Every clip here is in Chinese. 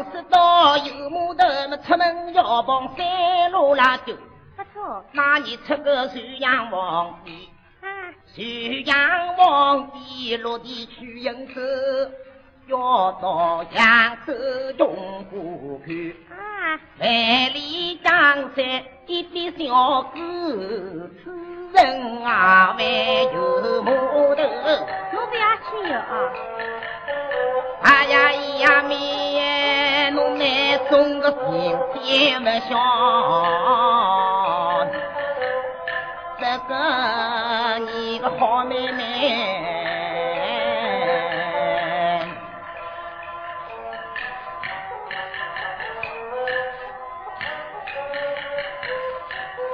公司到有木头，么出门要帮三路拉走。不错，那你出个咸阳皇帝，啊，咸阳皇帝落地去应酬，要到扬州用过去。啊，万里江山一笔小子，此人啊还有木头。侬不要去啊！哎呀咿呀咪，侬来送个新天不晓，这个你个好妹妹。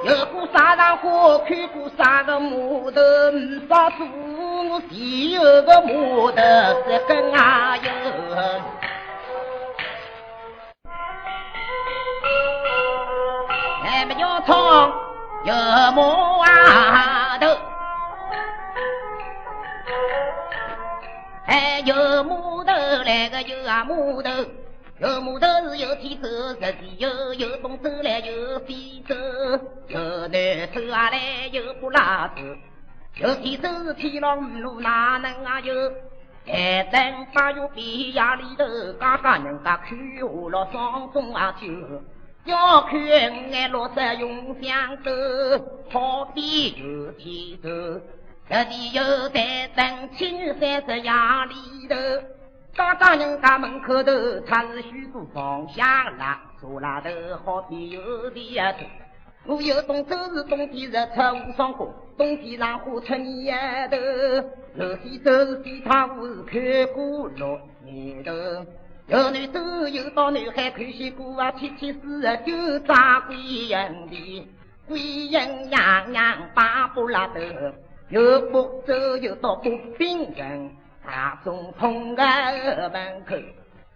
有过沙场花，看过啥个木头，没少做我前有个木头，这根啊有。有木啊头，哎有木头来个有啊木头。有木头是有天走，日地有有东走来有西走，有南走啊来有不拉走，有天走是天 long 五路哪能啊有？台灯八月半夜里头，家家人家看下了双中啊酒，要看俺落色用香斗，好比有天走，日地有台灯七月三十夜里头。家家人家门口头插是许多放香蜡，坐拉头好比有地呀头。我有冬走是冬天日出无霜花，冬天上花出年头。楼西走是西塔屋是看过落年头。有男走有到南海看西瓜啊，七七四十九扎归人地，归人娘娘八布拉头。有不走有到不平城。大总统的门口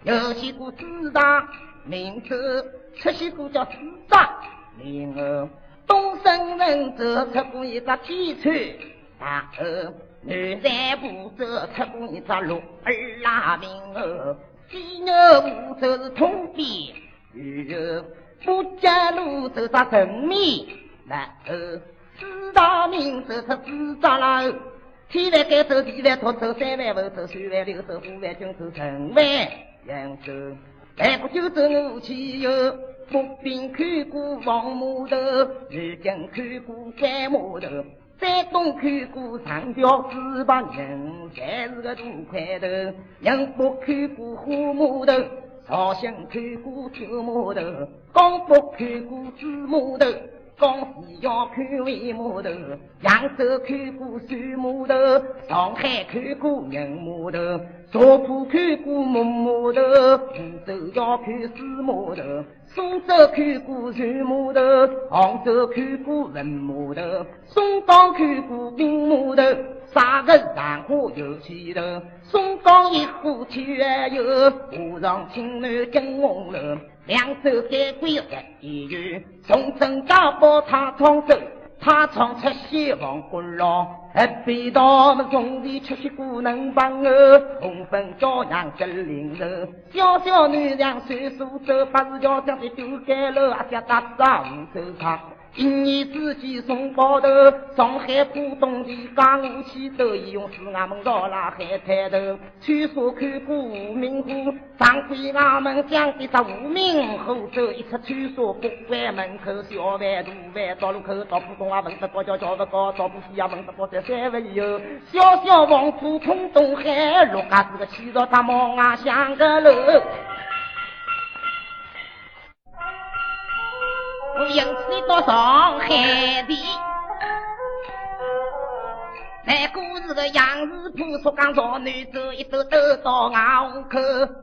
有些个四大名字，出些个叫四大名额。东升人走出过一只天川大河，南山步走出过一只鹿儿拉名额。西牛步走是通边有不江路走上神秘然后四大名走出四大楼。天万该走，地万托走，三万五走，三万六走，五万军走，成万人走。来过九州我去游，步兵看过黄码头，如今看过干码头，山东看过长桥四百人，侪是个大块头。宁波看过花码头，绍兴看过旧码头，江北看过子码头。江西要看魏码头，扬州看过水码头，上海看过人码头，沙浦看过木码头，福州要看水码头，苏州看过船码头，杭州看过文码头，松江看过兵码头，啥个上花有前头，松江一户天有，湖上青南金红楼。两手该归日一月，从正家宝他创走，他创出西王国郎，二辈道么兄弟出息不能帮我，红粉骄阳真灵柔，小小女人岁数走，八十叫将的丢盖楼，阿家大丈五手长。一年之计送包头，上海浦东的江武气都用四衙门绕拉海滩头，传说看过无名湖，上归衙门讲的这无名湖，走一出传说不关门口，小贩大贩到路口，到浦东啊问得高叫叫不高，到浦西啊问得高在三分有，小小王府冲东海，陆家是个气着他毛啊像个楼。因此到上海的，那故事个杨氏铺说讲朝南走一走走到外虹口，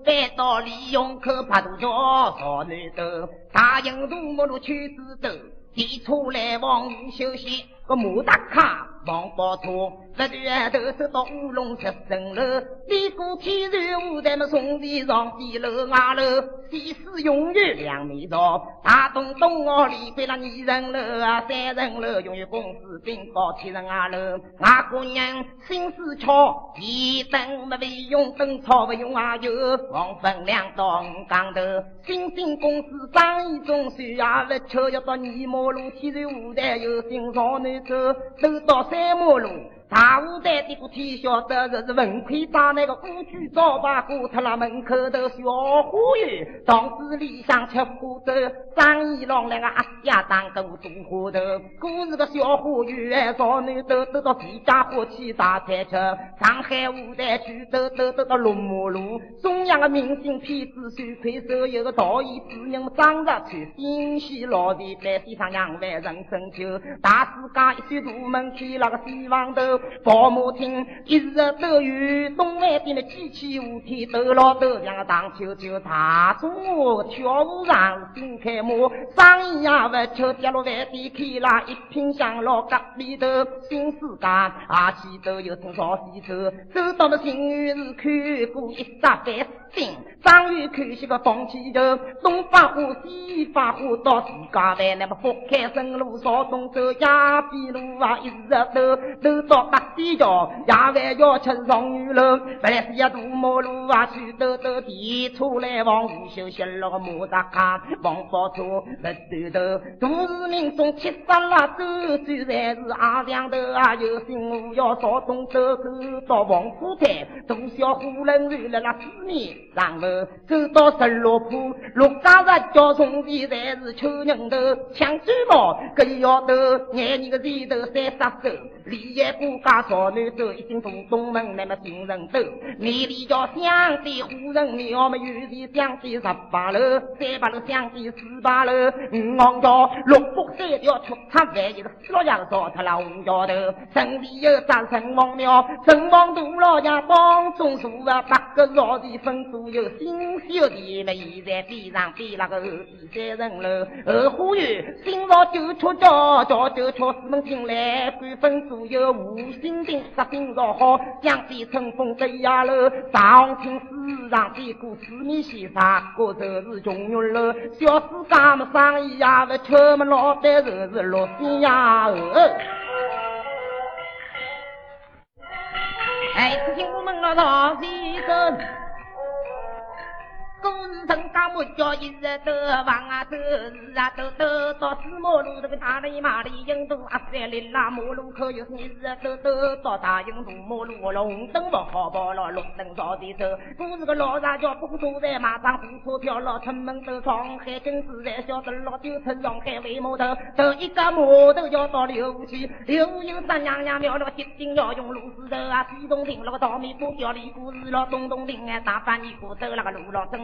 翻到李永口白渡桥朝南走，大营路木路去子走，提出来往无休息，个马达卡。王宝钏，不断头走到乌龙七层楼，李过天然舞台么从地上地楼外楼，西施永远两面朝，大东东奥里边那二层楼啊三层楼，永远公子兵高七层二楼，外姑娘心思巧，提灯么费用灯草不用啊油，黄昏两到五杠头，新兴公子生意中虽啊不巧，要到二马路天然舞台有心上南走，走到三。三马路。大舞台的个天晓得，这是文魁把那个古居招牌挂出了门口头小花园，当时里向吃花头，张一郎那个阿家当个做花头，故事个小花园，少女都都到自家花去大餐吃，上海舞台剧都都都到龙马路，中央的明星片子手快手，有个导演主任张着去，新戏老的在地上养万人生酒，大世界一扇大门开了个西房头。宝马厅一日都有东外边的机器舞天斗老斗像个荡秋秋，大中午跳舞上新开幕，生意也不巧，跌落饭店开了一品香老隔壁头新世界，阿西都有从朝西走，走到了新院子看过一只白星，张玉看些个放气球，东发火西发火到自家湾，那么福开生路朝东走亚比路啊，一日都都到。八地桥，夜晚要吃上鱼楼，本来是一大马路啊，去兜兜地出来往午休息了个马扎卡，王宝钏不头头，都市民众吃杀了走走才是阿两头啊，有心我要少东走走到王府台，大小虎人站了那四面，然后走到十六铺，陆家人叫兄弟才是秋人头，抢鸡毛，这里要头，眼你个地头三杀手，李也不。家少女走，一进东东门，那么新人走。你里叫乡的户人庙，么有的乡的十八楼，三八楼乡的四八楼。五王桥六福三条出差万一个四老爷烧出了五桥头。城里有张城隍庙，城隍大老爷帮中树啊，八个老地分左右，新修的么现在边上比那个第三层楼。二花园新造九出桥，桥九出四门进来，官分左右五。新兵杀兵若好，将地春风对呀楼，上听世上的故事，你先啥个就是穷人。小世家么生意呀，不缺么老板就是落心呀哦。哎，听我们了唱几声。故事成家没叫一日都往啊走，日啊都都到四马路这个大里马里印度阿三里拉马路口又是日啊都都到大印度马路红灯不好跑了绿灯早点走。故事个老大叫不坐在马上付车票了，出门走上海金丝在晓得了就出上海回码头，头一个码头要到六湖去，六湖有三娘娘庙了个铁定要用路石头啊，西东亭那个稻米布吊里故事了，东东亭哎大半年过走那个路了真。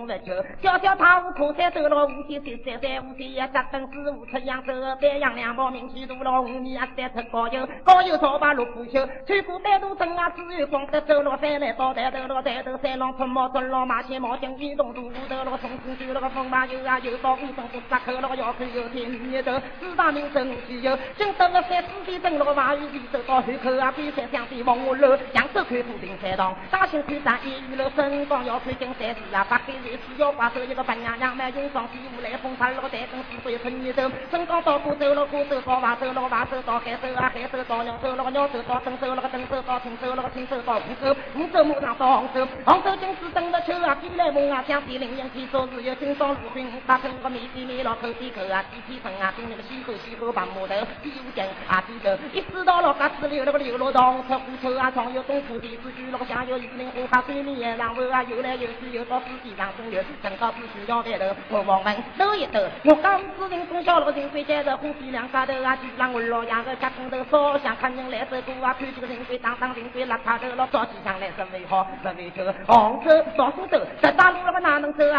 小小塔屋靠山走了五天三三三五天呀，扎等四五出扬州，丹阳两包名气大了五年啊，三出高油高油早把六不休，穿过半路镇啊，只有光得走了三来到抬头了抬头三郎出毛尊老马前毛进运动路头了重庆走了个风马油啊油到五中不杀口了个要看有天女头四大名胜西游，今得了三四点整了个马玉里走到海口啊，比山相对往下楼，扬州看富平山堂，大兴看山一玉楼，升光要看金山寺啊，八海人。只要挂手一个白娘娘，满用双喜无来风，插了个台灯，四岁春女走，身高到过走了过走到瓦走了瓦走到海走啊海走到鸟走了个鸟走到登走了个登走到青走了个青走到湖走，湖走马上到杭州，杭州金丝登了秋啊，飞来梦啊，想起林荫天说是有金双陆军，打成个面地面了口地口啊，地地村啊，今年个西口西河把木头，西有金啊地头，一直到了嘎子流那个流落塘出湖臭啊，上有东湖地子居那个下有玉林湖哈水面上岸啊，游来游去又到水地上中游。正高只需要抬头，我往门抖一抖。我刚子人从小那个人鬼接着虎皮两家头啊，几郎我老爷个家公头烧香看人来走过啊，看几个人鬼当当人鬼邋遢头老，早起上来是美好是为丑。杭州到苏州，十大路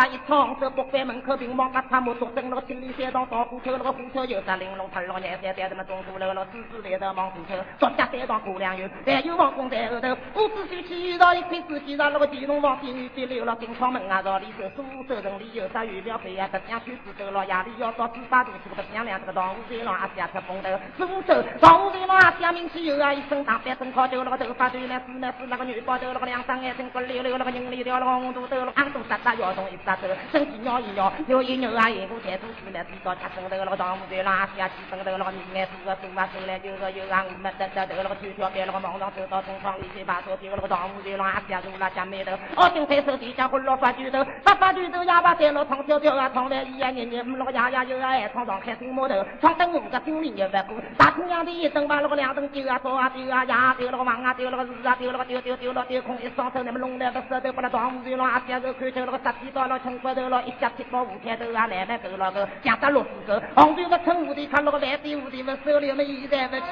一趟走北关门口平房八叉木桌，登那个千里山上到虎头那个虎头有啥玲珑太郎眼山在什么中途楼了，狮子来到忙虎头，作家山上过两月，还有王公在后头，五子手起遇到一块石器上那个地龙王仙女飞溜了进窗门啊，朝里头手人里有啥预料飞呀？不想去知道了，夜里要到执法队这个不响亮，这个当队长阿下出风头，苏州当队长阿下名气有啊，一身大白身靠头，那个头发短来是那是那个女包头，那个两张眼睛骨溜溜，那个人里掉那个红肚兜，昂肚撒撒腰动一撒手，身体扭一扭，扭一扭啊，一股财主是那知道吃身头，那个当队长阿下起身头，那个你眼是个手嘛手来就个有啊，我们得得得那个腿跳边那个忙上走到中窗里去把手丢那个当队长阿下入了家眉头，哦，金彩手底下混了发举头，发发举头哑巴在了唱跳跳啊，唱来咿呀念念，那个呀呀有啊，爱唱唱开心木头，唱灯五个心里也不过，大同样的一灯把那个两灯丢啊，烧啊丢啊呀，丢那个忙啊，丢那个日啊，丢那个丢丢丢了丢空一双手，那么弄来个舌头把那当队长阿下手看见那个杀鸡到了村官头佬一家吃到五天头啊，来买头佬个江浙螺丝头，红州的称呼的他六个外地蝴蝶们收留们依然不起，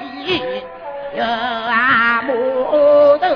有啊木头。